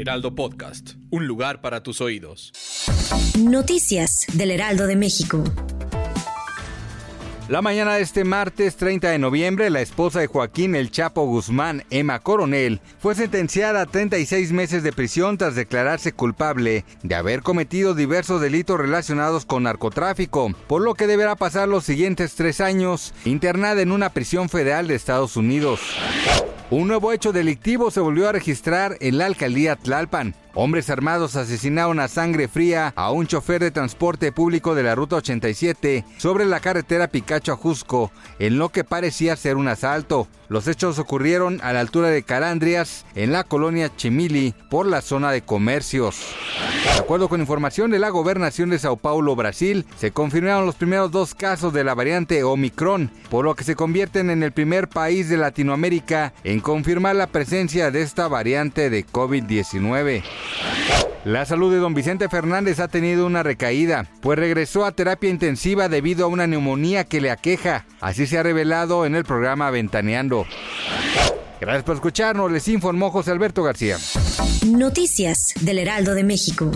Heraldo Podcast. Un lugar para tus oídos. Noticias del Heraldo de México. La mañana de este martes 30 de noviembre, la esposa de Joaquín El Chapo Guzmán, Emma Coronel, fue sentenciada a 36 meses de prisión tras declararse culpable de haber cometido diversos delitos relacionados con narcotráfico, por lo que deberá pasar los siguientes tres años internada en una prisión federal de Estados Unidos. Un nuevo hecho delictivo se volvió a registrar en la alcaldía Tlalpan. Hombres armados asesinaron a sangre fría a un chofer de transporte público de la Ruta 87 sobre la carretera Picacho a Jusco, en lo que parecía ser un asalto. Los hechos ocurrieron a la altura de Calandrias, en la colonia Chimili, por la zona de comercios. De acuerdo con información de la gobernación de Sao Paulo, Brasil, se confirmaron los primeros dos casos de la variante Omicron, por lo que se convierten en el primer país de Latinoamérica en confirmar la presencia de esta variante de COVID-19. La salud de don Vicente Fernández ha tenido una recaída, pues regresó a terapia intensiva debido a una neumonía que le aqueja. Así se ha revelado en el programa Ventaneando. Gracias por escucharnos, les informó José Alberto García. Noticias del Heraldo de México.